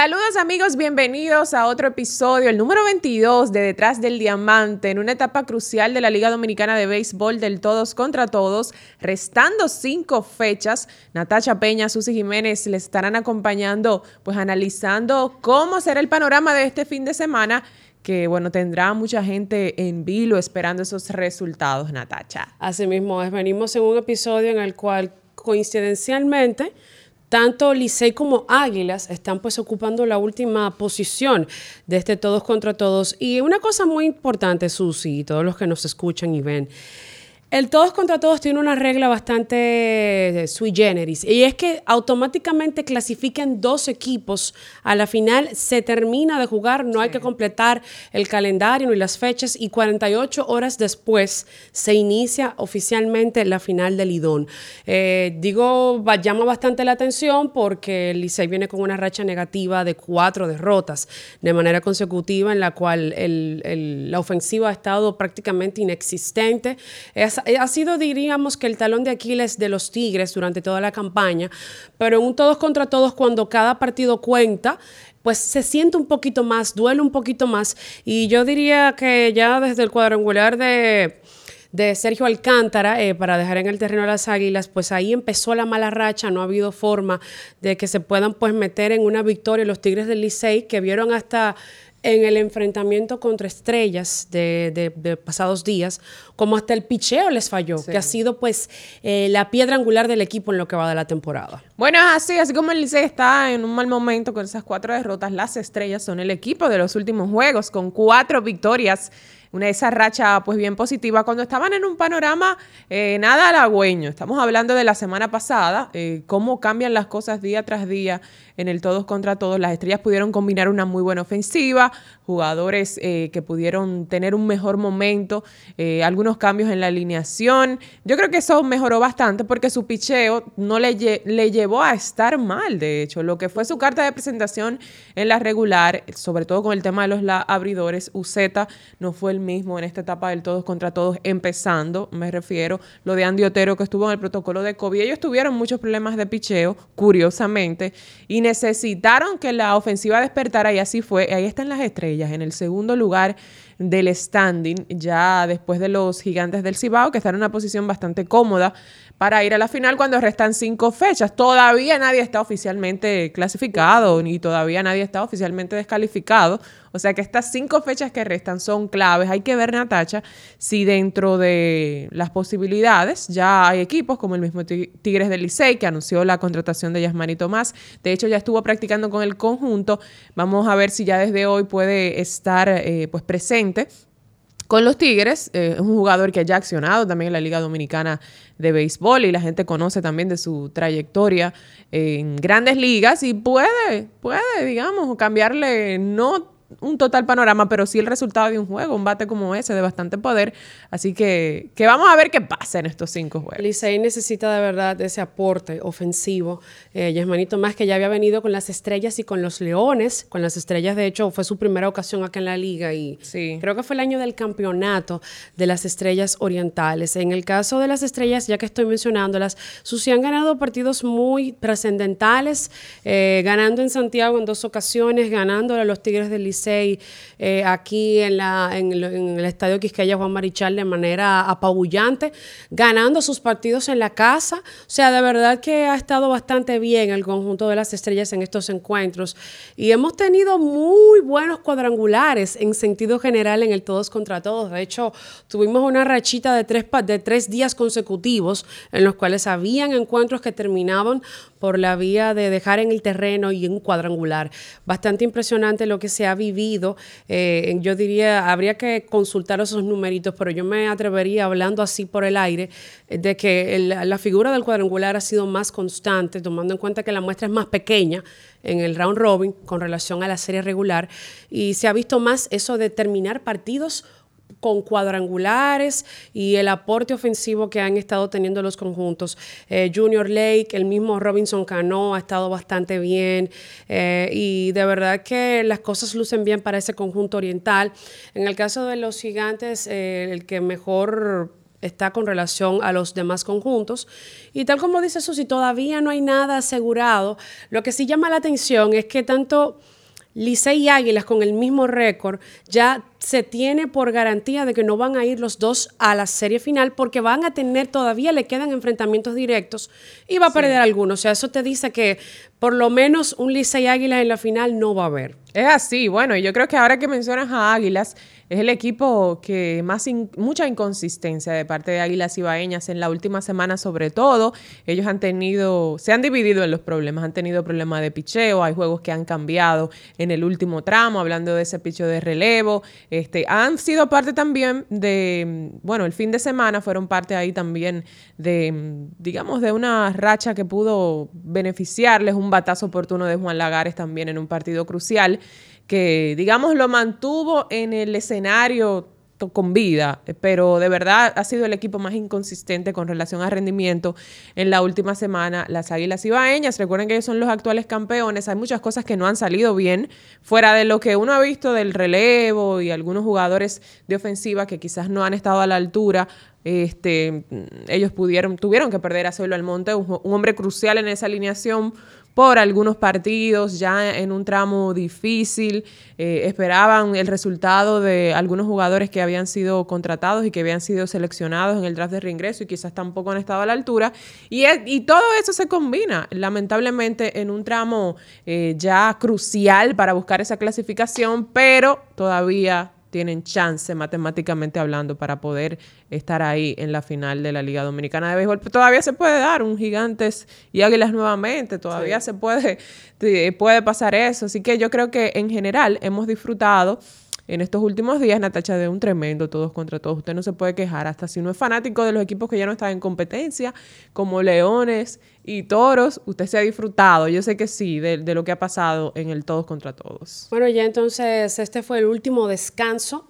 Saludos amigos, bienvenidos a otro episodio, el número 22 de Detrás del Diamante, en una etapa crucial de la Liga Dominicana de Béisbol del Todos contra Todos, restando cinco fechas. Natacha Peña, Susy Jiménez les estarán acompañando, pues analizando cómo será el panorama de este fin de semana que bueno, tendrá mucha gente en vilo esperando esos resultados, Natacha. Así mismo es, venimos en un episodio en el cual coincidencialmente tanto Licey como Águilas están pues ocupando la última posición de este todos contra todos. Y una cosa muy importante, Susi, y todos los que nos escuchan y ven, el todos contra todos tiene una regla bastante eh, sui generis y es que automáticamente clasifican dos equipos a la final, se termina de jugar, no hay que completar el calendario ni las fechas y 48 horas después se inicia oficialmente la final del Lidón. Eh, digo, llama bastante la atención porque el Licey viene con una racha negativa de cuatro derrotas de manera consecutiva en la cual la ofensiva ha estado prácticamente inexistente. Es ha sido, diríamos, que el talón de Aquiles de los Tigres durante toda la campaña, pero en un todos contra todos, cuando cada partido cuenta, pues se siente un poquito más, duele un poquito más. Y yo diría que ya desde el cuadrangular de de Sergio Alcántara eh, para dejar en el terreno a las Águilas, pues ahí empezó la mala racha, no ha habido forma de que se puedan pues meter en una victoria los Tigres del Licey que vieron hasta en el enfrentamiento contra estrellas de, pasados días, como hasta el picheo les falló, que ha sido pues eh, la piedra angular del equipo en lo que va de la temporada. Bueno, así, así como el Licey está en un mal momento con esas cuatro derrotas, las estrellas son el equipo de los últimos juegos, con cuatro victorias una de esa racha pues bien positiva cuando estaban en un panorama eh, nada halagüeño. Estamos hablando de la semana pasada, eh, cómo cambian las cosas día tras día en el todos contra todos. Las estrellas pudieron combinar una muy buena ofensiva, jugadores eh, que pudieron tener un mejor momento, algunos cambios en la alineación. Yo creo que eso mejoró bastante porque su picheo no le, le llevó a estar mal, de hecho. Lo que fue su carta de presentación en la regular, sobre todo con el tema de los abridores, Uceta no fue el mismo en esta etapa del todos contra todos, empezando, me refiero, lo de Andy Otero que estuvo en el protocolo de COVID. Ellos tuvieron muchos problemas de picheo, curiosamente, y necesitaron que la ofensiva despertara y así fue. Ahí están las estrellas, en el segundo lugar del standing, ya después de los gigantes del Cibao, que están en una posición bastante cómoda para ir a la final cuando restan cinco fechas. Todavía nadie está oficialmente clasificado ni todavía nadie está oficialmente descalificado. O sea que estas cinco fechas que restan son claves. Hay que ver, Natacha, si dentro de las posibilidades ya hay equipos como el mismo Tigres del Licey, que anunció la contratación de Yasmani Tomás. De hecho, ya estuvo practicando con el conjunto. Vamos a ver si ya desde hoy puede estar eh, pues presente con los Tigres. Eh, es un jugador que ya ha accionado también en la Liga Dominicana de Béisbol y la gente conoce también de su trayectoria en grandes ligas y puede, puede, digamos, cambiarle no un total panorama, pero sí el resultado de un juego, un bate como ese de bastante poder. Así que, que vamos a ver qué pasa en estos cinco juegos. Licey necesita de verdad ese aporte ofensivo. Eh, Yasmanito más que ya había venido con las estrellas y con los leones. Con las estrellas, de hecho, fue su primera ocasión acá en la liga y sí. creo que fue el año del campeonato de las estrellas orientales. En el caso de las estrellas, ya que estoy mencionándolas, Susi han ganado partidos muy trascendentales, eh, ganando en Santiago en dos ocasiones, ganando a los Tigres del Licey eh, aquí en, la, en, el Estadio Quisqueya Juan Marichal de manera apabullante, ganando sus partidos en la casa. O sea, de verdad que ha estado bastante bien el conjunto de las estrellas en estos encuentros. Y hemos tenido muy buenos cuadrangulares en sentido general en el todos contra todos. De hecho, tuvimos una rachita de tres, de tres días consecutivos en los cuales habían encuentros que terminaban por la vía de dejar en el terreno y en un cuadrangular. Bastante impresionante lo que se ha Eh, yo diría, habría que consultar esos numeritos, pero yo me atrevería, hablando así por el aire, de que la figura del cuadrangular ha sido más constante, tomando en cuenta que la muestra es más pequeña en el round robin con relación a la serie regular, y se ha visto más eso de terminar partidos con cuadrangulares y el aporte ofensivo que han estado teniendo los conjuntos. Eh, Junior Lake, el mismo Robinson Cano ha estado bastante bien eh, y de verdad que las cosas lucen bien para ese conjunto oriental. En el caso de los gigantes, eh, el que mejor está con relación a los demás conjuntos. Y tal como dice Susi, todavía no hay nada asegurado. Lo que sí llama la atención es que tanto Licey y Águilas con el mismo récord ya se tiene por garantía de que no van a ir los dos a la serie final porque van a tener, todavía le quedan enfrentamientos directos y va a perder algunos. O sea, eso te dice que por lo menos un Licey Águilas en la final no va a haber. Es así, bueno, y yo creo que ahora que mencionas a Águilas, es el equipo que más mucha inconsistencia de parte de Águilas Ibaeñas en la última semana sobre todo. Ellos han tenido, se han dividido en los problemas, han tenido problemas de picheo, hay juegos que han cambiado en el último tramo, hablando de ese picheo de relevo. Este, han sido parte también de, bueno, el fin de semana fueron parte ahí también de, digamos, de una racha que pudo beneficiarles, un batazo oportuno de Juan Lagares también en un partido crucial que, digamos, lo mantuvo en el escenario con vida, pero de verdad ha sido el equipo más inconsistente con relación a rendimiento en la última semana. Las Águilas Ibaeñas, recuerden que ellos son los actuales campeones, hay muchas cosas que no han salido bien, fuera de lo que uno ha visto del relevo y algunos jugadores de ofensiva que quizás no han estado a la altura. Este, ellos pudieron, tuvieron que perder a Celo Almonte, un, un hombre crucial en esa alineación por algunos partidos, ya en un tramo difícil. Eh, esperaban el resultado de algunos jugadores que habían sido contratados y que habían sido seleccionados en el draft de reingreso y quizás tampoco han estado a la altura. Y, y todo eso se combina, lamentablemente, en un tramo eh, ya crucial para buscar esa clasificación, pero todavía tienen chance matemáticamente hablando para poder estar ahí en la final de la Liga Dominicana de Béisbol. todavía se puede dar un Gigantes y Águilas nuevamente, todavía se puede, puede pasar eso. Así que yo creo que en general hemos disfrutado en estos últimos días, Natacha, de un tremendo todos contra todos. Usted no se puede quejar, hasta si no es fanático de los equipos que ya no están en competencia, como Leones y Toros, usted se ha disfrutado. Yo sé que sí, de, de lo que ha pasado en el todos contra todos. Bueno, ya entonces este fue el último descanso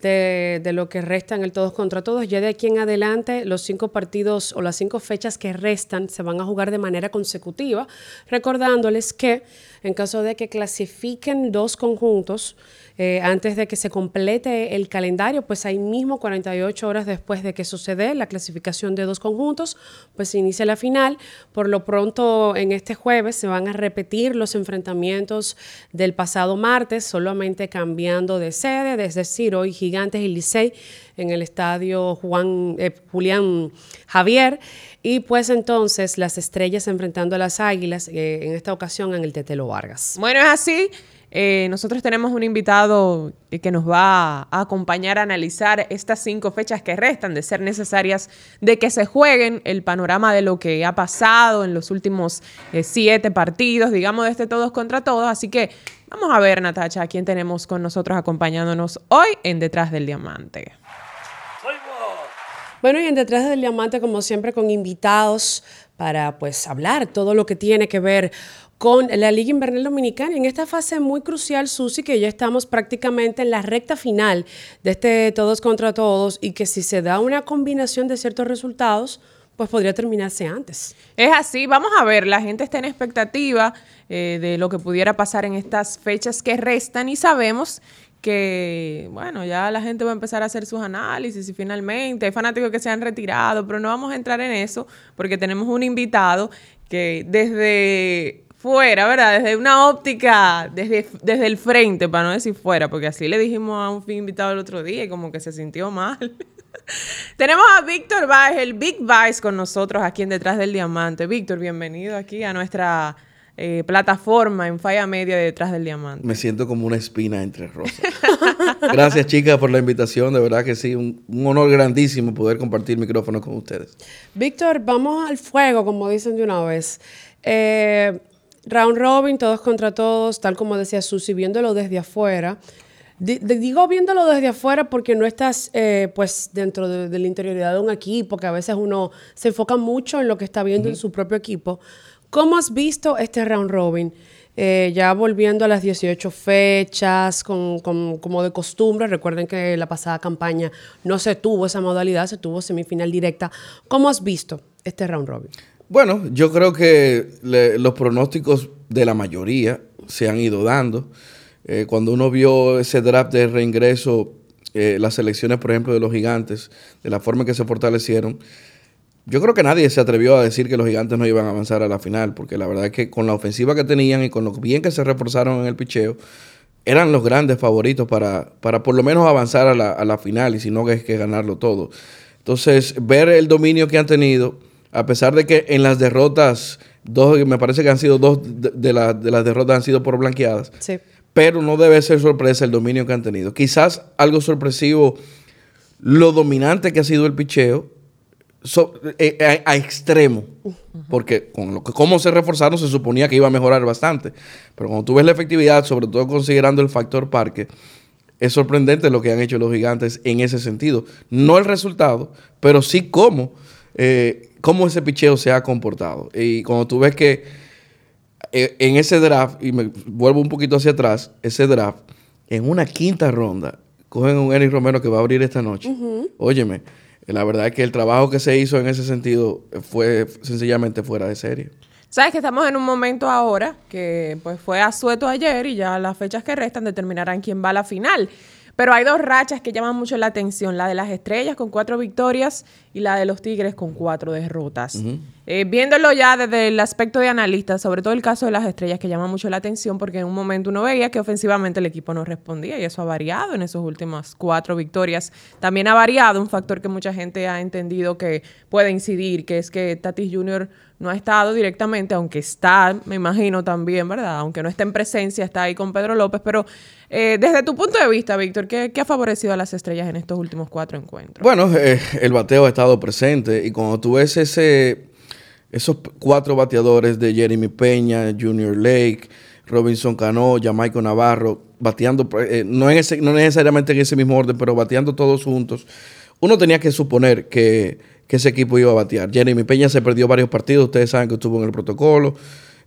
de, lo que resta en el todos contra todos. Ya de aquí en adelante, los cinco partidos o las cinco fechas que restan se van a jugar de manera consecutiva, recordándoles que en caso de que clasifiquen dos conjuntos, eh, antes de que se complete el calendario, pues ahí mismo 48 horas después de que sucede la clasificación de dos conjuntos, pues se inicia la final. Por lo pronto en este jueves se van a repetir los enfrentamientos del pasado martes, solamente cambiando de sede, es decir, hoy Gigantes y Licey en el estadio Juan, eh, Julián Javier. Y pues entonces las estrellas enfrentando a las águilas, eh, en esta ocasión en el Tetelo Vargas. Bueno, es así. Eh, nosotros tenemos un invitado que nos va a acompañar a analizar estas cinco fechas que restan de ser necesarias de que se jueguen el panorama de lo que ha pasado en los últimos siete partidos, digamos, de este todos contra todos. Así que vamos a ver, Natacha, a quién tenemos con nosotros acompañándonos hoy en Detrás del Diamante. Bueno, y en Detrás del Diamante, como siempre, con invitados para pues hablar todo lo que tiene que ver con la Liga Invernal Dominicana. En esta fase muy crucial, Susi, que ya estamos prácticamente en la recta final de este todos contra todos y que si se da una combinación de ciertos resultados, pues podría terminarse antes. Es así, vamos a ver, la gente está en expectativa eh, de lo que pudiera pasar en estas fechas que restan y sabemos que, bueno, ya la gente va a empezar a hacer sus análisis y finalmente hay fanáticos que se han retirado, pero no vamos a entrar en eso porque tenemos un invitado que desde fuera, ¿verdad? Desde una óptica, desde, desde el frente, para no decir fuera, porque así le dijimos a un invitado el otro día y como que se sintió mal. Tenemos a Víctor Baez, el Big Vice con nosotros aquí en Detrás del Diamante. Víctor, bienvenido aquí a nuestra eh, plataforma en Falla Media de Detrás del Diamante. Me siento como una espina entre rosas. Gracias, chicas, por la invitación. De verdad que sí, un, un honor grandísimo poder compartir micrófono con ustedes. Víctor, vamos al fuego, como dicen de una vez. Eh, Round robin, todos contra todos, tal como decía Susi, viéndolo desde afuera. Digo viéndolo desde afuera porque no estás eh, pues dentro de, la interioridad de un equipo, que a veces uno se enfoca mucho en lo que está viendo en su propio equipo. ¿Cómo has visto este round robin? Eh, ya volviendo a las 18 fechas, con, como de costumbre, recuerden que la pasada campaña no se tuvo esa modalidad, se tuvo semifinal directa. ¿Cómo has visto este round robin? Bueno, yo creo que los pronósticos de la mayoría se han ido dando. Eh, cuando uno vio ese draft de reingreso, eh, las selecciones, por ejemplo, de los gigantes, de la forma en que se fortalecieron, yo creo que nadie se atrevió a decir que los gigantes no iban a avanzar a la final, porque la verdad es que con la ofensiva que tenían y con lo bien que se reforzaron en el picheo, eran los grandes favoritos para, para por lo menos avanzar a la, a la final y si no es que ganarlo todo. Entonces, ver el dominio que han tenido, a pesar de que en las derrotas, dos, me parece que han sido dos de, las derrotas han sido por blanqueadas. Sí. Pero no debe ser sorpresa el dominio que han tenido. Quizás algo sorpresivo, lo dominante que ha sido el picheo eh, a, extremo. Porque con cómo se reforzaron se suponía que iba a mejorar bastante. Pero cuando tú ves la efectividad, sobre todo considerando el factor parque, es sorprendente lo que han hecho los gigantes en ese sentido. No el resultado, pero sí cómo, eh, cómo ese picheo se ha comportado. Y cuando tú ves que eh, en ese draft, y me vuelvo un poquito hacia atrás, ese draft, en una quinta ronda, cogen un Eric Romero que va a abrir esta noche. Óyeme, la verdad es que el trabajo que se hizo en ese sentido fue sencillamente fuera de serie. Sabes que estamos en un momento ahora que pues fue a sueto ayer y ya las fechas que restan determinarán quién va a la final. Pero hay dos rachas que llaman mucho la atención, la de las estrellas con cuatro victorias y la de los Tigres con cuatro derrotas. Eh, viéndolo ya desde el aspecto de analista, sobre todo el caso de las estrellas que llama mucho la atención porque en un momento uno veía que ofensivamente el equipo no respondía y eso ha variado en esos últimas cuatro victorias. También ha variado un factor que mucha gente ha entendido que puede incidir, que es que Tatis Jr no ha estado directamente, aunque está, me imagino también, ¿verdad? Aunque no esté en presencia, está ahí con Pedro López, pero eh, desde tu punto de vista, Víctor, ¿qué, ha favorecido a las estrellas en estos últimos cuatro encuentros? Bueno, eh, el bateo ha estado presente y cuando tú ves ese, esos cuatro bateadores de Jeremy Peña, Junior Lake, Robinson Cano, Jamaico Navarro, bateando, eh, no, en ese, no necesariamente en ese mismo orden, pero bateando todos juntos, uno tenía que suponer que que ese equipo iba a batear. Jeremy Peña se perdió varios partidos, ustedes saben que estuvo en el protocolo.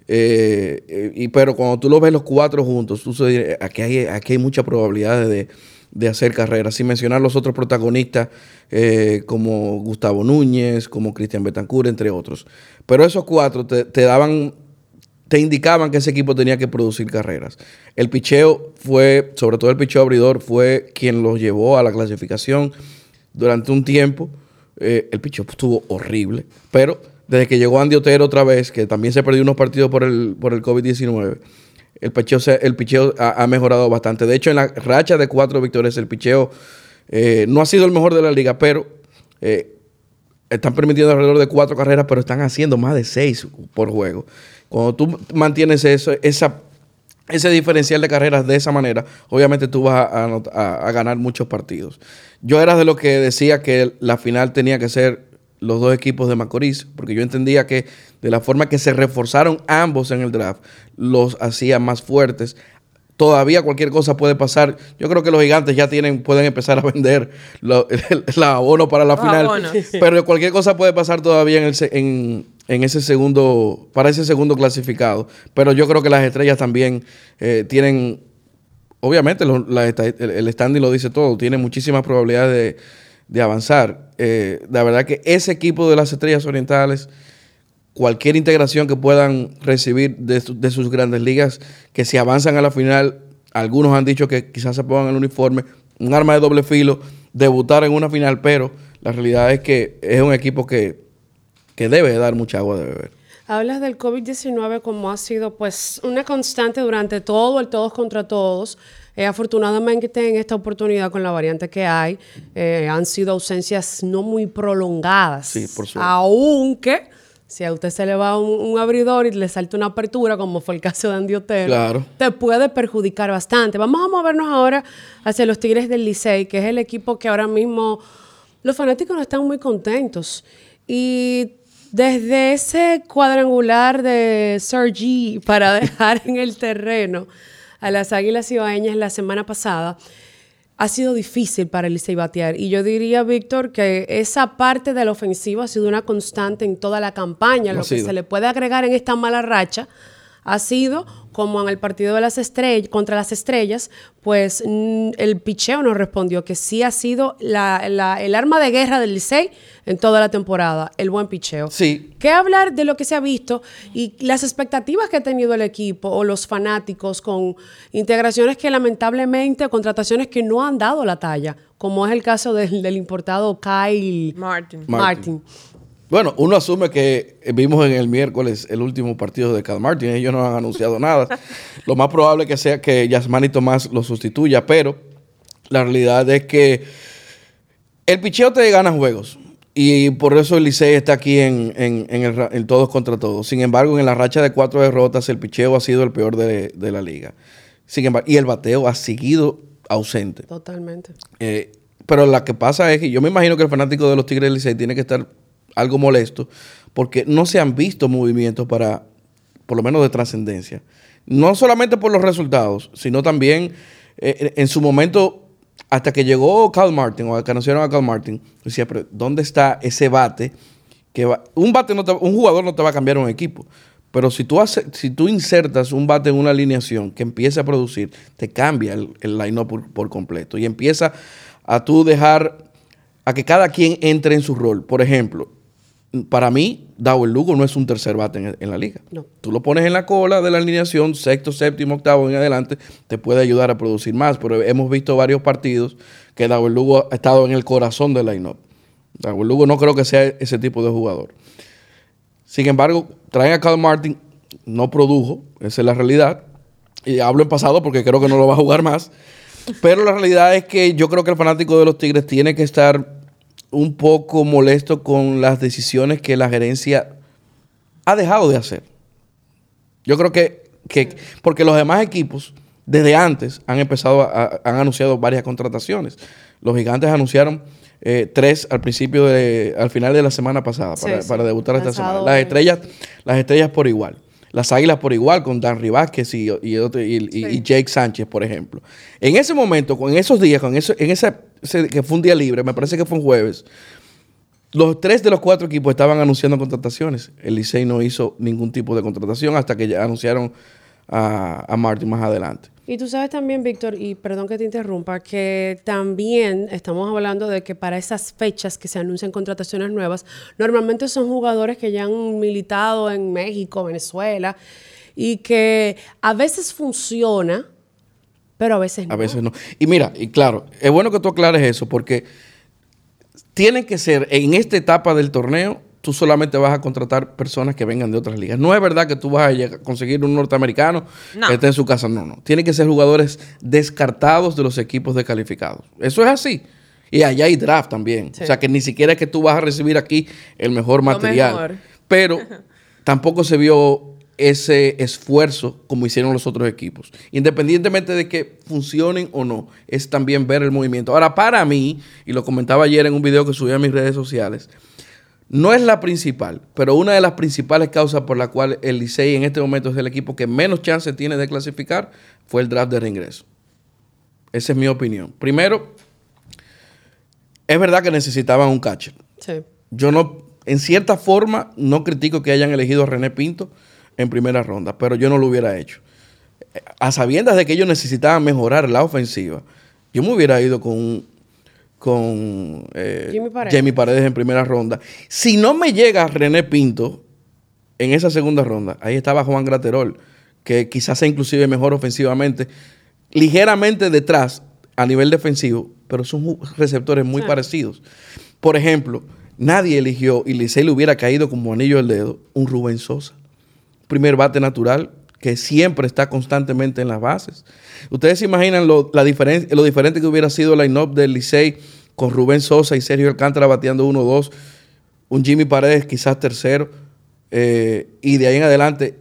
Eh, eh, y, pero cuando tú lo ves los cuatro juntos, tú se, aquí, hay, aquí hay mucha probabilidad de, hacer carrera. Sin mencionar los otros protagonistas eh, como Gustavo Núñez, como Cristian Betancourt, entre otros. Pero esos cuatro te, te, daban, te indicaban que ese equipo tenía que producir carreras. El picheo fue, sobre todo el picheo abridor, fue quien los llevó a la clasificación durante un tiempo. Eh, el picheo estuvo horrible, pero desde que llegó Andy Otero otra vez, que también se perdió unos partidos por el, por el COVID-19, el picheo, el picheo ha, mejorado bastante. De hecho, en la racha de cuatro victorias, el picheo eh, no ha sido el mejor de la liga, pero eh, están permitiendo alrededor de cuatro carreras, pero están haciendo más de seis por juego. Cuando tú mantienes eso, esa ese diferencial de carreras de esa manera, obviamente tú vas a, ganar muchos partidos. Yo era de lo que decía que la final tenía que ser los dos equipos de Macorís, porque yo entendía que de la forma que se reforzaron ambos en el draft, los hacía más fuertes. Todavía cualquier cosa puede pasar. Yo creo que los gigantes ya tienen, pueden empezar a vender el, abono para la final. Pero cualquier cosa puede pasar todavía en, el, en, en ese segundo, para ese segundo clasificado. Pero yo creo que las estrellas también eh, tienen, obviamente el, standing lo dice todo, tiene muchísimas probabilidades de, avanzar. Eh, la verdad que ese equipo de las estrellas orientales, cualquier integración que puedan recibir de, de sus grandes ligas, que si avanzan a la final, algunos han dicho que quizás se pongan el uniforme, un arma de doble filo, debutar en una final, pero la realidad es que es un equipo que que debe dar mucha agua de beber. Hablas del COVID-19 como ha sido pues una constante durante todo el todos contra todos. Eh, afortunadamente en esta oportunidad con la variante que hay eh, han sido ausencias no muy prolongadas. Sí, por suerte. Aunque si a usted se le va un, abridor y le salta una apertura, como fue el caso de Andy Otero, te puede perjudicar bastante. Vamos a movernos ahora hacia los Tigres del Licey, que es el equipo que ahora mismo los fanáticos no están muy contentos. Y desde ese cuadrangular de Sergi para dejar en el terreno a las Águilas Ibaeñas la semana pasada, ha sido difícil para Licey batear. Y yo diría, Víctor, que esa parte de la ofensiva ha sido una constante en toda la campaña. Lo, que se le puede agregar en esta mala racha ha sido como en el partido de las estrellas, contra las estrellas, pues mm, el picheo nos respondió que sí ha sido la, el arma de guerra del Licey en toda la temporada, el buen picheo. Sí. ¿Qué hablar de lo que se ha visto y las expectativas que ha tenido el equipo o los fanáticos con integraciones que lamentablemente, contrataciones que no han dado la talla, como es el caso del, del importado Kyle Martin. Martin. Bueno, uno asume que vimos en el miércoles el último partido de Cal Martin. Ellos no han anunciado nada. Lo más probable que sea que Yasmani Tomás lo sustituya, pero la realidad es que el picheo te gana juegos. Y por eso el Licey está aquí en, en, todos contra todos. Sin embargo, en la racha de cuatro derrotas, el picheo ha sido el peor de, la liga. Sin embargo, y el bateo ha seguido ausente. Totalmente. Eh, pero la que pasa es que yo me imagino que el fanático de los Tigres del Licey tiene que estar algo molesto, porque no se han visto movimientos para, por lo menos de trascendencia. No solamente por los resultados, sino también eh, en su momento, hasta que llegó Carl Martin, o que anunciaron a Carl Martin, decía, pero ¿dónde está ese bate? Que un bate no un jugador no te va a cambiar un equipo. Pero si tú, haces, si tú insertas un bate en una alineación que empieza a producir, te cambia el, el line-up por, por, completo. Y empieza a tú dejar a que cada quien entre en su rol. Por ejemplo, para mí, el Lugo no es un tercer bate en, la liga. No. Tú lo pones en la cola de la alineación, sexto, séptimo, octavo en adelante, te puede ayudar a producir más. Pero hemos visto varios partidos que el Lugo ha estado en el corazón del line-up. el Lugo no creo que sea ese tipo de jugador. Sin embargo, traen a Carl Martin, no produjo, esa es la realidad. Y hablo en pasado porque creo que no lo va a jugar más. Pero la realidad es que yo creo que el fanático de los Tigres tiene que estar un poco molesto con las decisiones que la gerencia ha dejado de hacer. Yo creo que, porque los demás equipos desde antes han empezado, han anunciado varias contrataciones. Los gigantes anunciaron eh, tres al principio de, al final de la semana pasada para, debutar esta semana. Las estrellas, las estrellas por igual. Las Águilas por igual, con Dan Vázquez y, y, Jake Sánchez, por ejemplo. En ese momento, con esos días, con eso, en ese, que fue un día libre, me parece que fue un jueves, los tres de los cuatro equipos estaban anunciando contrataciones. El Licey no hizo ningún tipo de contratación hasta que ya anunciaron a, a Martin más adelante. Y tú sabes también, Víctor, y perdón que te interrumpa, que también estamos hablando de que para esas fechas que se anuncian contrataciones nuevas, normalmente son jugadores que ya han militado en México, Venezuela, y que a veces funciona, pero a veces no. A veces no. Y mira, y claro, es bueno que tú aclares eso, porque tiene que ser en esta etapa del torneo tú solamente vas a contratar personas que vengan de otras ligas. No es verdad que tú vas a conseguir un norteamericano que esté en su casa. No, no. Tienen que ser jugadores descartados de los equipos descalificados. Eso es así. Y allá hay draft también. O sea que ni siquiera es que tú vas a recibir aquí el mejor material. Pero tampoco se vio ese esfuerzo como hicieron los otros equipos. Independientemente de que funcionen o no, es también ver el movimiento. Ahora, para mí, y lo comentaba ayer en un video que subí a mis redes sociales, no es la principal, pero una de las principales causas por la cual el Licey en este momento es el equipo que menos chance tiene de clasificar fue el draft de reingreso. Esa es mi opinión. Primero, es verdad que necesitaban un catcher. Sí. Yo no, en cierta forma, no critico que hayan elegido a René Pinto en primera ronda, pero yo no lo hubiera hecho. A sabiendas de que ellos necesitaban mejorar la ofensiva, yo me hubiera ido con un, con eh, Jamie, Paredes. en primera ronda. Si no me llega René Pinto en esa segunda ronda, ahí estaba Juan Graterol, que quizás sea inclusive mejor ofensivamente, ligeramente detrás a nivel defensivo, pero son receptores muy parecidos. Por ejemplo, nadie eligió, y Licey le hubiera caído como anillo al dedo, un Rubén Sosa. Primer bate natural, que siempre está constantemente en las bases. Ustedes se imaginan lo, la diferencia, lo diferente que hubiera sido la line-up del Licey con Rubén Sosa y Sergio Alcántara bateando 1-2, un Jimmy Paredes quizás tercero, eh, y de ahí en adelante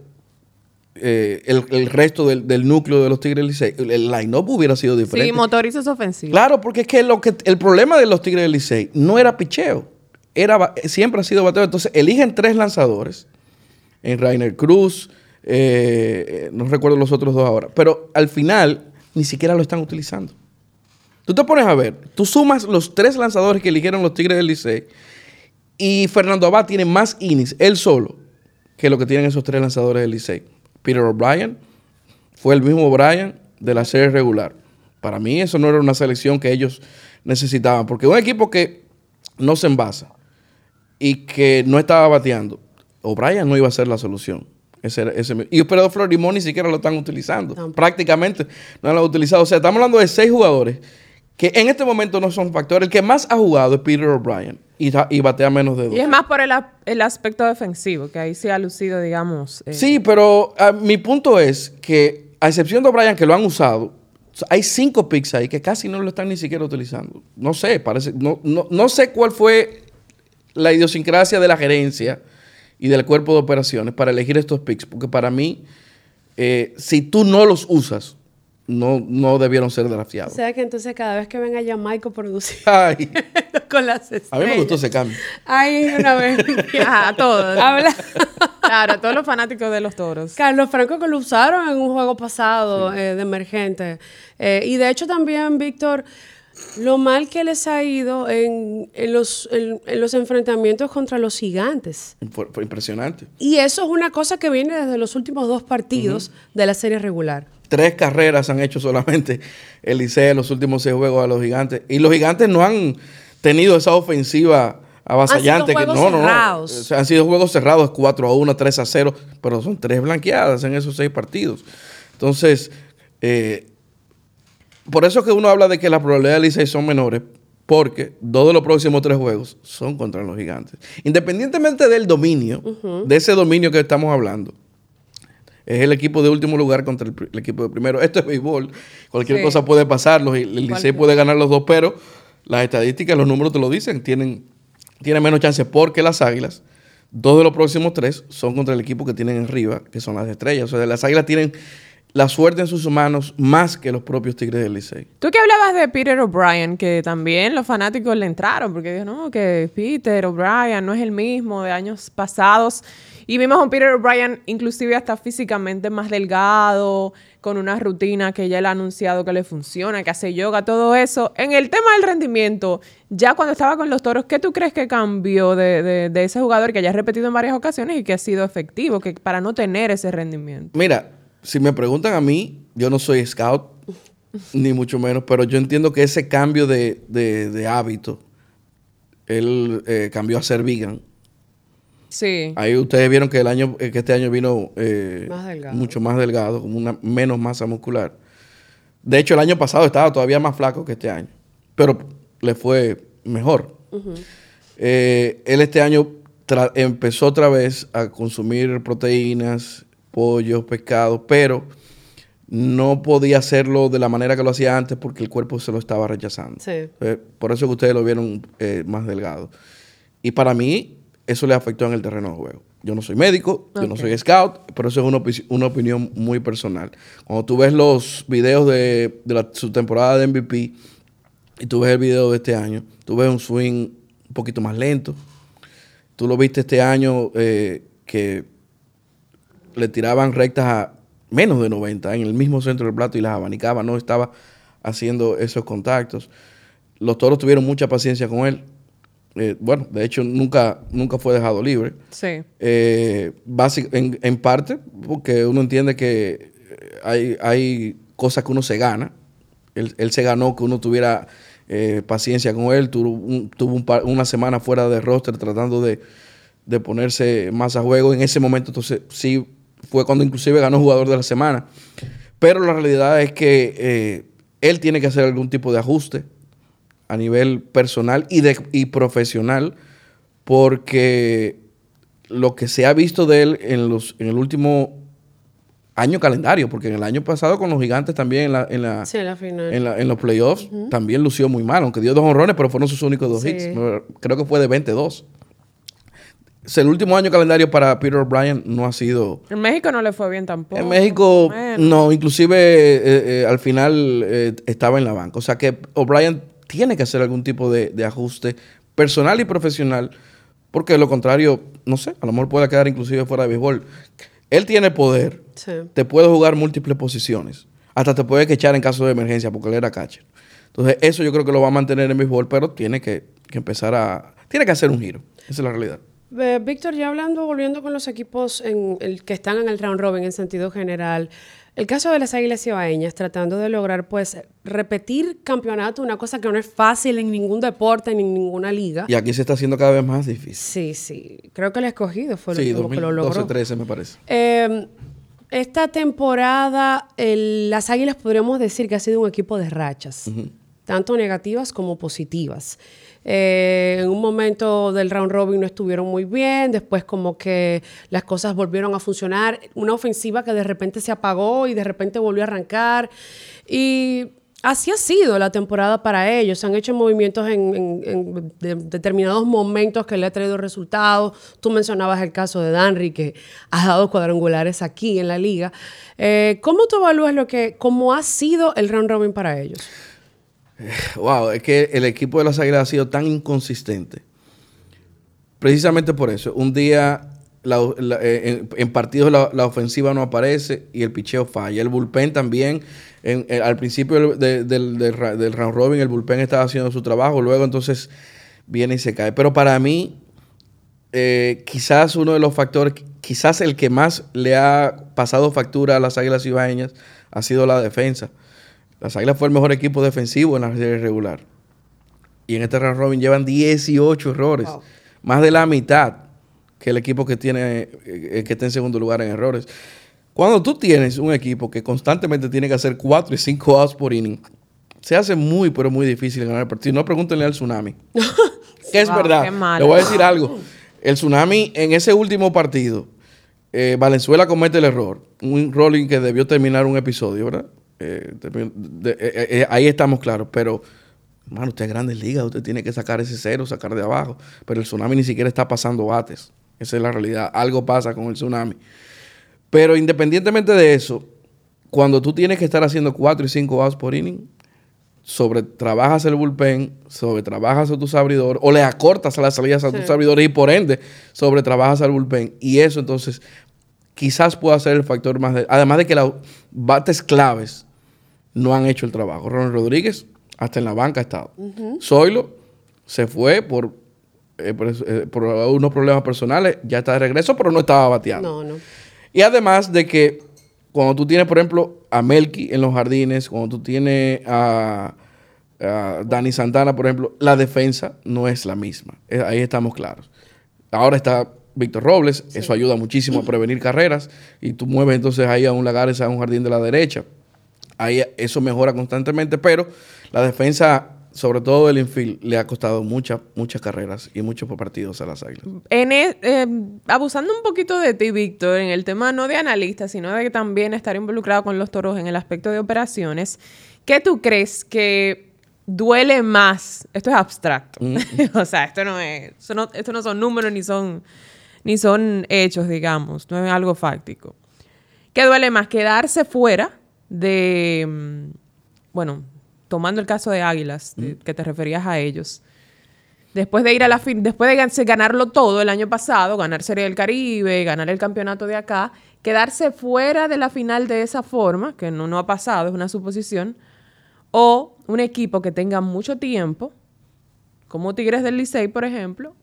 eh, el, resto del, núcleo de los Tigres del Licey, el line-up hubiera sido diferente. Sí, motorizos ofensivos. Claro, porque es que, lo que el problema de los Tigres del Licey no era picheo, era, siempre ha sido bateo. Entonces eligen tres lanzadores, en Rainer Cruz, eh, no recuerdo los otros dos ahora. Pero al final ni siquiera lo están utilizando. Tú te pones a ver, tú sumas los tres lanzadores que eligieron los Tigres del Licey y Fernando Abad tiene más innings, él solo, que lo que tienen esos tres lanzadores del Licey. Peter O'Brien fue el mismo O'Brien de la serie regular. Para mí eso no era una selección que ellos necesitaban, porque un equipo que no se envasa y que no estaba bateando, O'Brien no iba a ser la solución. Ese, ese, y pero Florimón ni siquiera lo están utilizando. Prácticamente no lo han utilizado. O sea, estamos hablando de seis jugadores que en este momento no son factores. El que más ha jugado es Peter O'Brien y, y, batea menos de dos. Y es más por el, el, aspecto defensivo, que ahí se ha lucido, digamos. Eh. Sí, pero ah, mi punto es que, a excepción de O'Brien, que lo han usado, hay cinco picks ahí que casi no lo están ni siquiera utilizando. No sé, parece, no, no, no sé cuál fue la idiosincrasia de la gerencia y del cuerpo de operaciones para elegir estos picks, porque para mí, eh, si tú no los usas, no, no debieron ser drafteados. O sea que entonces cada vez que ven a Jamaica producir Ay. con las estrellas. A mí me gustó ese cambio. Ay, una vez. a todos. Habla. Claro, a todos los fanáticos de los toros. Carlos Franco que lo usaron en un juego pasado eh, de emergente. Eh, y de hecho también, Víctor, lo mal que les ha ido en, los, los, enfrentamientos contra los gigantes. Fue, impresionante. Y eso es una cosa que viene desde los últimos dos partidos de la serie regular. Tres carreras han hecho solamente el en los últimos seis juegos a los gigantes. Y los gigantes no han tenido esa ofensiva avasallante. Han sido juegos cerrados. han sido juegos cerrados, 4 a 1, 3 a 0, pero son tres blanqueadas en esos seis partidos. Entonces, eh, por eso que uno habla de que las probabilidades de Licey son menores, porque dos de los próximos tres juegos son contra los gigantes. Independientemente del dominio, de ese dominio que estamos hablando, es el equipo de último lugar contra el, equipo de primero. Esto es béisbol, cualquier cosa puede pasar, el Licey puede ganar los dos, pero las estadísticas, los números te lo dicen, tienen, tienen menos chances porque las águilas, dos de los próximos tres son contra el equipo que tienen arriba, que son las estrellas. O sea, las águilas tienen la suerte en sus manos más que los propios Tigres del Licey. Tú que hablabas de Peter O'Brien, que también los fanáticos le entraron, porque dijeron, no, que Peter O'Brien no es el mismo de años pasados. Y vimos a un Peter O'Brien inclusive hasta físicamente más delgado, con una rutina que ya él ha anunciado que le funciona, que hace yoga, todo eso. En el tema del rendimiento, ya cuando estaba con los toros, ¿qué tú crees que cambió de, de ese jugador que ya has repetido en varias ocasiones y que ha sido efectivo que para no tener ese rendimiento? Mira, si me preguntan a mí, yo no soy scout, ni mucho menos, pero yo entiendo que ese cambio de, hábito, él eh, cambió a ser vegan. Sí. Ahí ustedes vieron que el año, eh, que este año vino eh, mucho más delgado, con una menos masa muscular. De hecho, el año pasado estaba todavía más flaco que este año, pero le fue mejor. él este año empezó otra vez a consumir proteínas pollo, pescado, pero no podía hacerlo de la manera que lo hacía antes porque el cuerpo se lo estaba rechazando. Eh, por eso que ustedes lo vieron eh, más delgado. Y para mí, eso le afectó en el terreno de juego. Yo no soy médico, yo no soy scout, pero eso es una, opinión muy personal. Cuando tú ves los videos de, su temporada de MVP y tú ves el video de este año, tú ves un swing un poquito más lento. Tú lo viste este año eh, que le tiraban rectas a menos de 90 en el mismo centro del plato y las abanicaba, no estaba haciendo esos contactos. Los toros tuvieron mucha paciencia con él. Eh, bueno, de hecho, nunca, nunca fue dejado libre. Sí. Eh, en, en, parte, porque uno entiende que hay, hay cosas que uno se gana. Él, se ganó que uno tuviera eh, paciencia con él. Tuvo, tuvo una semana fuera de roster tratando de, de ponerse más a juego. En ese momento, entonces, sí fue cuando inclusive ganó jugador de la semana. Pero la realidad es que eh, él tiene que hacer algún tipo de ajuste a nivel personal y, de, y profesional, porque lo que se ha visto de él en, los, en el último año calendario, porque en el año pasado con los gigantes también en la, en la, En, los playoffs también lució muy mal, aunque dio dos honrones, pero fueron sus únicos dos hits. Creo que fue de 22 el último año calendario para Peter O'Brien no ha sido... En México no le fue bien tampoco. En México no, inclusive eh, eh, al final eh, estaba en la banca. O sea que O'Brien tiene que hacer algún tipo de, ajuste personal y profesional, porque de lo contrario, no sé, a lo mejor puede quedar inclusive fuera de béisbol. Él tiene poder, te puede jugar múltiples posiciones, hasta te puede echar en caso de emergencia, porque él era catcher. Entonces eso yo creo que lo va a mantener en béisbol, pero tiene que, que empezar a... Tiene que hacer un giro, esa es la realidad. Eh, Víctor, ya hablando, volviendo con los equipos en el, que están en el round robin en sentido general, el caso de las Águilas Ibaeñas, tratando de lograr, pues, repetir campeonato, una cosa que no es fácil en ningún deporte, ni en ninguna liga. Y aquí se está haciendo cada vez más difícil. Sí, sí. Creo que el escogido fue lo, que lo logró. 13 me parece. Eh, esta temporada, las Águilas podríamos decir que ha sido un equipo de rachas, tanto negativas como positivas. Eh, en un momento del round robin no estuvieron muy bien, después como que las cosas volvieron a funcionar, una ofensiva que de repente se apagó y de repente volvió a arrancar. Y así ha sido la temporada para ellos. Han hecho movimientos en, determinados momentos que le ha traído resultados. Tú mencionabas el caso de Danry, que ha dado cuadrangulares aquí en la liga. Eh, ¿Cómo tú evalúas lo que, cómo ha sido el round robin para ellos? Wow, es que el equipo de las Águilas ha sido tan inconsistente. Precisamente por eso. Un día eh, en, partidos la, ofensiva no aparece y el picheo falla. El bullpen también, eh, al principio del, round robin, el bullpen estaba haciendo su trabajo, luego entonces viene y se cae. Pero para mí, eh, quizás uno de los factores, quizás el que más le ha pasado factura a las Águilas Ibaeñas ha sido la defensa. Las Águilas fue el mejor equipo defensivo en la serie regular. Y en este round robin llevan 18 errores. Más de la mitad que el equipo que tiene eh, que está en segundo lugar en errores. Cuando tú tienes un equipo que constantemente tiene que hacer 4 y 5 outs por inning, se hace muy, pero muy difícil ganar el partido. No pregúntenle al Tsunami. que es verdad. Le voy a decir algo. El Tsunami en ese último partido, eh, Valenzuela comete el error. Un rolling que debió terminar un episodio, ¿verdad? Eh, eh, eh, ahí estamos claros, pero, hermano, usted es Grandes Ligas, usted tiene que sacar ese cero, sacar de abajo, pero el tsunami ni siquiera está pasando bates. Esa es la realidad. Algo pasa con el tsunami. Pero independientemente de eso, cuando tú tienes que estar haciendo cuatro y cinco outs por inning, sobre trabajas el bullpen, sobre trabajas a tu abridor, o le acortas a las salidas a tus abridores y por ende sobre trabajas al bullpen. Y eso entonces quizás pueda ser el factor más... además de que los bates claves no han hecho el trabajo. Ronald Rodríguez hasta en la banca ha estado. Zoilo se fue por, eh, eh, por, unos problemas personales, ya está de regreso, pero no estaba bateando. No, no. Y además de que cuando tú tienes, por ejemplo, a Melky en los jardines, cuando tú tienes a, a Dani Santana, por ejemplo, la defensa no es la misma. Eh, ahí estamos claros. Ahora está Víctor Robles, eso ayuda muchísimo a prevenir carreras y tú mueves entonces ahí a un Lagares a un jardín de la derecha ahí eso mejora constantemente, pero la defensa, sobre todo el infield, le ha costado muchas, muchas carreras y muchos partidos a las Águilas. En e, eh, abusando un poquito de ti, Víctor, en el tema no de analista, sino de que también estar involucrado con los toros en el aspecto de operaciones, ¿qué tú crees que duele más? Esto es abstracto. Mm. o sea, esto no es, esto no son números ni son, ni son hechos, digamos, no es algo fáctico. ¿Qué duele más? ¿Quedarse fuera de, mm, bueno, tomando el caso de Águilas, que te referías a ellos, después de ir a la fin, después de ganarlo todo el año pasado, ganar Serie del Caribe, ganar el campeonato de acá, quedarse fuera de la final de esa forma, que no, no ha pasado, es una suposición, o un equipo que tenga mucho tiempo, como Tigres del Licey, por ejemplo,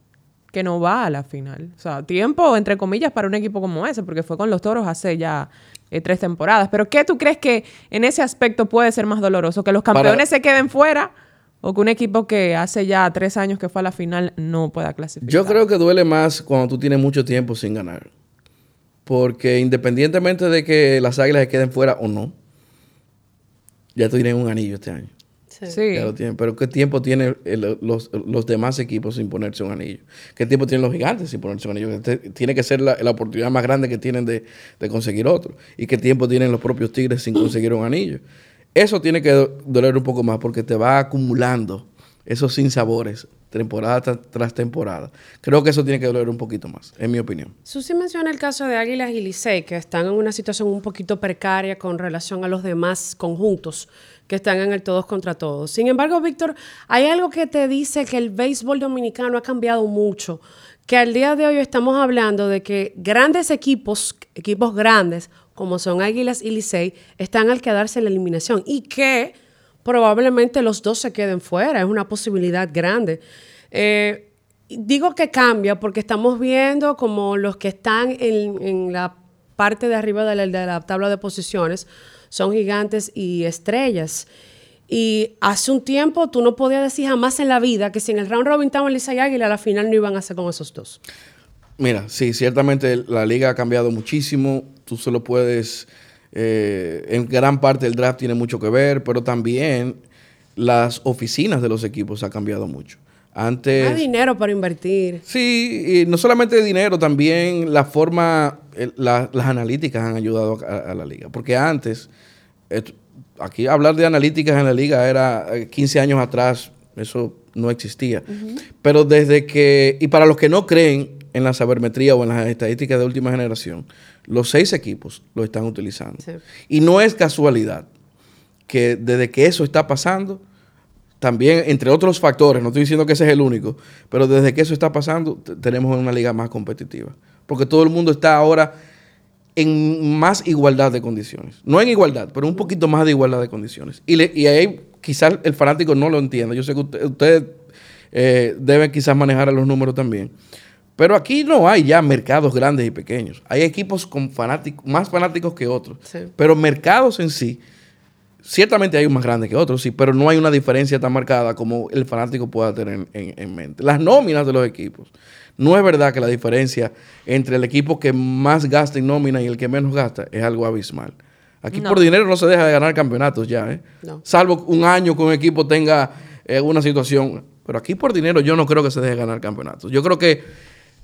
que no va a la final. O sea, tiempo, entre comillas, para un equipo como ese, porque fue con los toros hace ya eh, tres temporadas. Pero ¿qué tú crees que en ese aspecto puede ser más doloroso? ¿Que los campeones se queden fuera o que un equipo que hace ya tres años que fue a la final no pueda clasificar? Yo creo que duele más cuando tú tienes mucho tiempo sin ganar. Porque independientemente de que las águilas se queden fuera o no, ya tú tienes un anillo este año. Sí. Pero ¿qué tiempo tienen los, demás equipos sin ponerse un anillo? ¿Qué tiempo tienen los gigantes sin ponerse un anillo? Este tiene que ser la, oportunidad más grande que tienen de, conseguir otro. ¿Y qué tiempo tienen los propios Tigres sin conseguir un anillo? Eso tiene que doler un poco más porque te va acumulando esos sinsabores temporada tras, temporada. Creo que eso tiene que doler un poquito más, en mi opinión. Susi menciona el caso de Águilas y Licey, que están en una situación un poquito precaria con relación a los demás conjuntos que están en el todos contra todos. Sin embargo, Víctor, hay algo que te dice que el béisbol dominicano ha cambiado mucho, que al día de hoy estamos hablando de que grandes equipos, equipos grandes, como son Águilas y Licey, están al quedarse en la eliminación y que probablemente los dos se queden fuera, es una posibilidad grande. Eh, digo que cambia porque estamos viendo como los que están en, la parte de arriba de la, tabla de posiciones son gigantes y estrellas. Y hace un tiempo tú no podías decir jamás en la vida que si en el round robin estaban Lisa y Águila, a la final no iban a ser con esos dos. Mira, sí, ciertamente la liga ha cambiado muchísimo. Tú solo puedes. Eh, en gran parte el draft tiene mucho que ver, pero también las oficinas de los equipos ha cambiado mucho. Antes. Hay dinero para invertir. Sí, y no solamente dinero, también la forma, las analíticas han ayudado a, la liga. Porque antes, aquí hablar de analíticas en la liga era 15 eh, años atrás, eso no existía. Pero desde que, y para los que no creen en la sabermetría o en las estadísticas de última generación, los seis equipos lo están utilizando. Y no es casualidad que desde que eso está pasando, también, entre otros factores, no estoy diciendo que ese es el único, pero desde que eso está pasando, tenemos una liga más competitiva. Porque todo el mundo está ahora en más igualdad de condiciones. No en igualdad, pero un poquito más de igualdad de condiciones. Y, y ahí quizás el fanático no lo entienda. Yo sé que ustedes eh, deben quizás manejar a los números también. Pero aquí no hay ya mercados grandes y pequeños. Hay equipos con fanáticos, más fanáticos que otros. Pero mercados en sí Ciertamente hay un más grande que otros, sí, pero no hay una diferencia tan marcada como el fanático pueda tener en, mente. Las nóminas de los equipos. No es verdad que la diferencia entre el equipo que más gasta en nómina y el que menos gasta es algo abismal. Aquí por dinero no se deja de ganar campeonatos ya, ¿eh? Salvo un año que un equipo tenga eh, una situación. Pero aquí por dinero yo no creo que se deje de ganar campeonatos. Yo creo que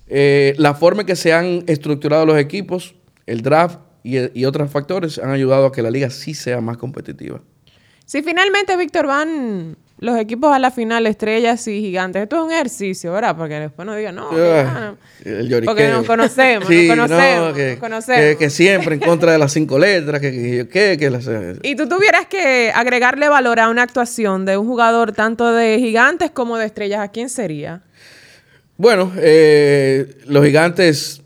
eh, la forma en que se han estructurado los equipos, el draft y, otros factores han ayudado a que la liga sí sea más competitiva. Si finalmente, Víctor, van los equipos a la final, estrellas y gigantes, esto es un ejercicio, ¿verdad? Porque después no digan, no, ah, porque nos conocemos, nos conocemos, que, conocemos. Que, siempre en contra de las cinco letras, que, que, que las, Y tú tuvieras que agregarle valor a una actuación de un jugador tanto de gigantes como de estrellas, ¿a quién sería? Bueno, eh, los gigantes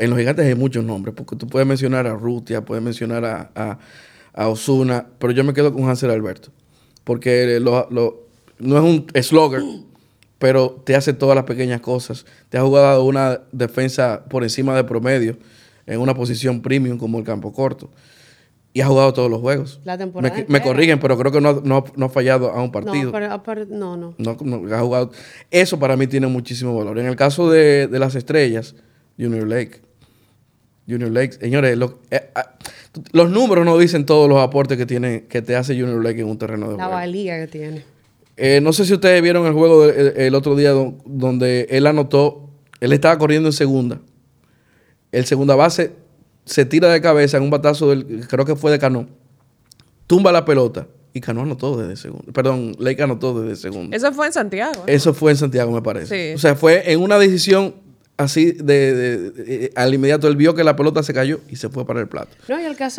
en los gigantes hay muchos nombres, porque tú puedes mencionar a Rutia, puedes mencionar a, Osuna, pero yo me quedo con Hansel Alberto, porque no es un slogger, pero te hace todas las pequeñas cosas. Te ha jugado una defensa por encima de promedio, en una posición premium como el campo corto. Y ha jugado todos los juegos. La temporada me, corrigen, pero creo que no, ha fallado a un partido. No, no, no. ha jugado. Eso para mí tiene muchísimo valor. En el caso de las estrellas, Junior Lake. Junior Lake, señores, eh, ah, los números no dicen todos los aportes que tiene, que te hace Junior Lake en un terreno de juego. La valía que tiene. Eh, no sé si ustedes vieron el juego el, otro día donde él anotó, él estaba corriendo en segunda. El segunda base se tira de cabeza en un batazo del, creo que fue de Cano. Tumba la pelota. Y Cano anotó desde segundo. Perdón, Lake anotó desde segundo. Eso fue en Santiago. Eso fue en Santiago, me parece. O sea, fue en una decisión así de, eh, al inmediato él vio que la pelota se cayó y se fue para el plato.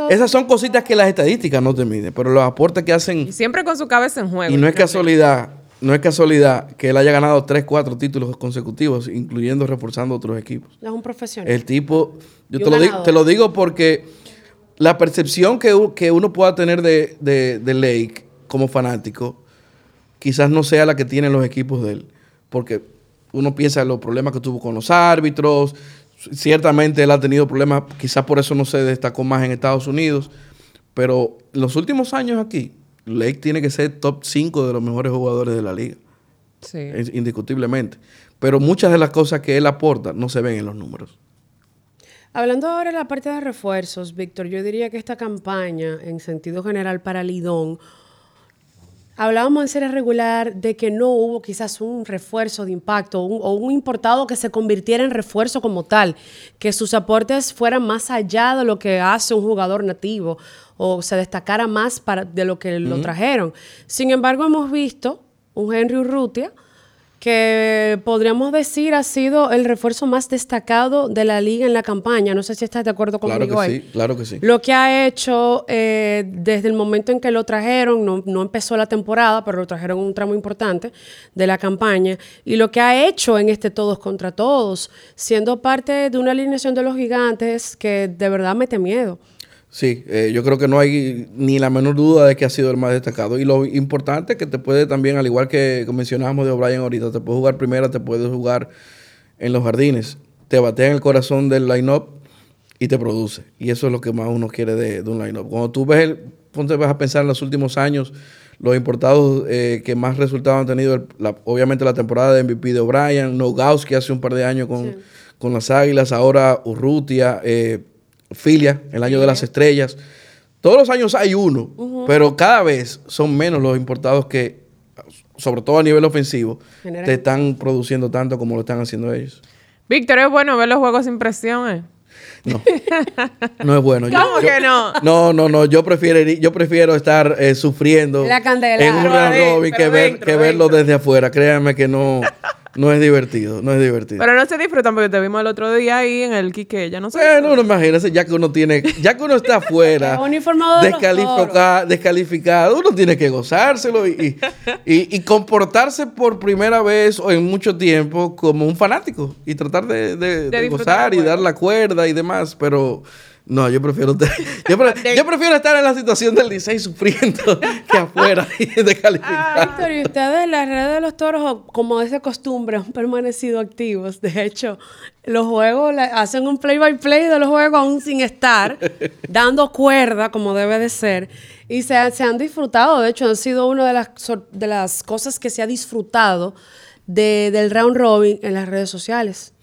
Esas son cositas que las estadísticas no te miden, pero los aportes que hacen... Y siempre con su cabeza en juego. Y no es casualidad, no es casualidad que él haya ganado tres, cuatro títulos consecutivos, incluyendo reforzando otros equipos. Es un profesional. El tipo, yo te lo, digo, te lo, digo, porque la percepción que, que uno pueda tener de, de, de Lake como fanático, quizás no sea la que tienen los equipos de él. Porque uno piensa en los problemas que tuvo con los árbitros. Ciertamente él ha tenido problemas, quizás por eso no se destacó más en Estados Unidos. Pero los últimos años aquí, Lake tiene que ser top 5 de los mejores jugadores de la liga. Sí. Indiscutiblemente. Pero muchas de las cosas que él aporta no se ven en los números. Hablando ahora de la parte de refuerzos, Víctor, yo diría que esta campaña, en sentido general para Lidón, Hablábamos en serie regular de que no hubo quizás un refuerzo de impacto o un importado que se convirtiera en refuerzo como tal, que sus aportes fueran más allá de lo que hace un jugador nativo o se destacara más para, de lo que lo trajeron. Sin embargo, hemos visto un Henry Urrutia que podríamos decir ha sido el refuerzo más destacado de la liga en la campaña. No sé si estás de acuerdo conmigo. Claro que sí, claro que sí. Lo que ha hecho eh, desde el momento en que lo trajeron, no, empezó la temporada, pero lo trajeron un tramo importante de la campaña, y lo que ha hecho en este todos contra todos, siendo parte de una alineación de los gigantes que de verdad mete miedo. Sí, eh, yo creo que no hay ni la menor duda de que ha sido el más destacado. Y lo importante es que te puede también, al igual que mencionábamos de O'Brien ahorita, te puede jugar primera, te puedes jugar en los jardines. Te batea en el corazón del line-up y te produce. Y eso es lo que más uno quiere de, un line-up. Cuando tú ves, el, ponte vas a pensar en los últimos años, los importados eh, que más resultados han tenido, obviamente la temporada de MVP de O'Brien, Nogowski hace un par de años con, con las Águilas, ahora Urrutia. Eh, Filia, el año de las estrellas. Todos los años hay uno, pero cada vez son menos los importados que, sobre todo a nivel ofensivo, te están produciendo tanto como lo están haciendo ellos. Víctor, ¿es bueno ver los juegos sin presión? Eh? No, no es bueno. ¿Cómo que no? No, no, no. Yo prefiero, yo prefiero estar eh, sufriendo en un round robin que, ver, que verlo desde afuera. Créanme que no, no es divertido, no es divertido. Pero no se disfrutan porque te vimos el otro día ahí en el Quique, ya no sé. Bueno, no, imagínese, ya que uno tiene, ya que uno está afuera, descalificado, descalificado, uno tiene que gozárselo y, y, comportarse por primera vez o en mucho tiempo como un fanático y tratar de, de gozar y dar la cuerda y demás, pero no, yo prefiero, yo, prefiero estar en la situación del 16 sufriendo que afuera y de calificar. Víctor, y ustedes en las redes de los toros, como de esa costumbre, han permanecido activos. De hecho, los juegos hacen un play by play de los juegos aún sin estar, dando cuerda como debe de ser. Y se, se han disfrutado. De hecho, han sido una de las, de las cosas que se ha disfrutado de, del round robin en las redes sociales.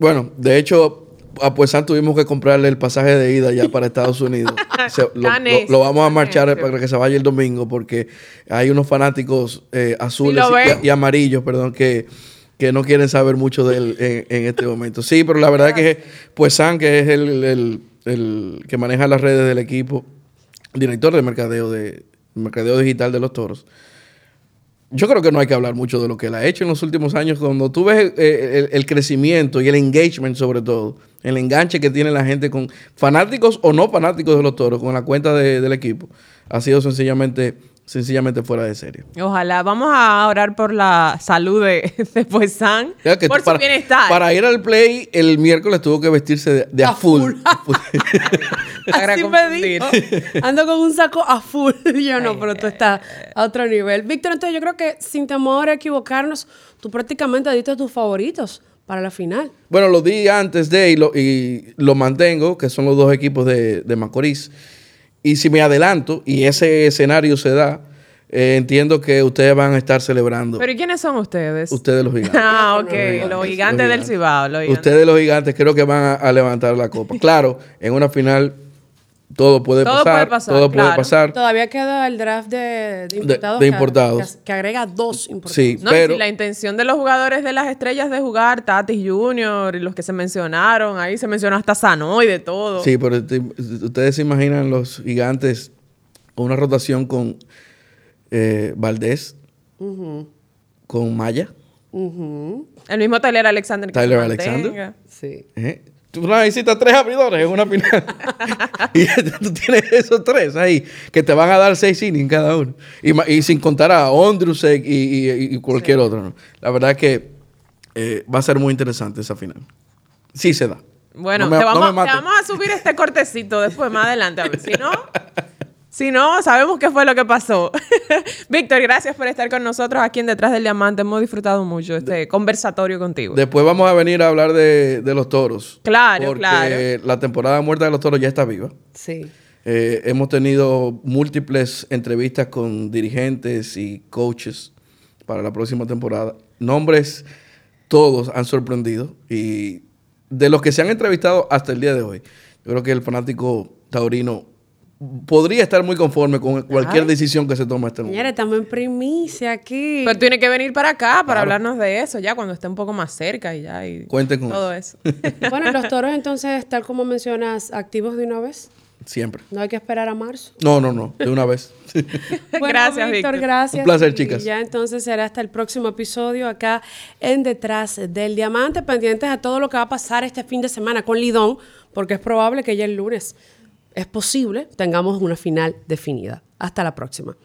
Bueno, de hecho, a pues tuvimos que comprarle el pasaje de ida ya para Estados Unidos. lo, vamos a marchar para que se vaya el domingo porque hay unos fanáticos eh, azules y, amarillos, perdón, que, que no quieren saber mucho de él en, este momento. Sí, pero la verdad es que pues San, que es el, que maneja las redes del equipo, director de mercadeo de mercadeo digital de los toros, yo creo que no hay que hablar mucho de lo que él ha hecho en los últimos años. Cuando tú ves eh, el, crecimiento y el engagement, sobre todo, el enganche que tiene la gente con fanáticos o no fanáticos de los toros, con la cuenta del equipo, ha sido sencillamente sencillamente fuera de serie. Ojalá. Vamos a orar por la salud de, de Puesan, por su bienestar. Para ir al play, el miércoles tuvo que vestirse de, a, full. Así me Ando con un saco a full. Yo no, pero tú estás a otro nivel. Víctor, entonces yo creo que sin temor a equivocarnos, tú prácticamente diste tus favoritos para la final. Bueno, lo di antes de y lo, y lo mantengo, que son los dos equipos de, de Macorís. Y si me adelanto y ese escenario se da, eh, entiendo que ustedes van a estar celebrando. ¿Pero quiénes son ustedes? Ustedes los gigantes. ah, ok. Los gigantes, del Cibao. Ustedes los gigantes creo que van a, levantar la copa. Claro, en una final todo puede pasar. todo puede pasar. Todavía queda el draft de, importados. Que, agrega dos importados. Sí, pero... la intención de los jugadores de las estrellas de jugar, Tatis Junior y los que se mencionaron, ahí se mencionó hasta Sano y de todo. Sí, pero ustedes se imaginan los gigantes con una rotación con eh, Valdés, con Maya. El mismo Tyler Alexander. Tyler Alexander. Sí. ¿Eh? Tú necesitas tres abridores en una final. y tú tienes esos tres ahí, que te van a dar seis innings cada uno. Y, sin contar a Ondrusek y, cualquier otro. La verdad que eh, va a ser muy interesante esa final. Sí se da. Bueno, te, vamos, te, vamos, a subir este cortecito después, más adelante. A ver, si no, si no, sabemos qué fue lo que pasó. Víctor, gracias por estar con nosotros aquí en Detrás del Diamante. Hemos disfrutado mucho este conversatorio contigo. Después vamos a venir a hablar de, los toros. Claro, porque claro. la temporada muerta de los toros ya está viva. Sí. Eh, hemos tenido múltiples entrevistas con dirigentes y coaches para la próxima temporada. Nombres, todos han sorprendido. Y de los que se han entrevistado hasta el día de hoy, yo creo que el fanático taurino podría estar muy conforme con cualquier decisión que se tome este momento. estamos en primicia aquí. Pero tiene que venir para acá para hablarnos de eso ya cuando esté un poco más cerca y ya. Y Cuenten con todo eso. bueno, los toros entonces, tal como mencionas, activos de una vez. Siempre. No hay que esperar a marzo. No, no, no, de una vez. gracias, Víctor, Gracias. Un placer, chicas. Y ya entonces será hasta el próximo episodio acá en Detrás del Diamante, pendientes a todo lo que va a pasar este fin de semana con Lidón, porque es probable que ya el lunes es posible tengamos una final definida. Hasta la próxima.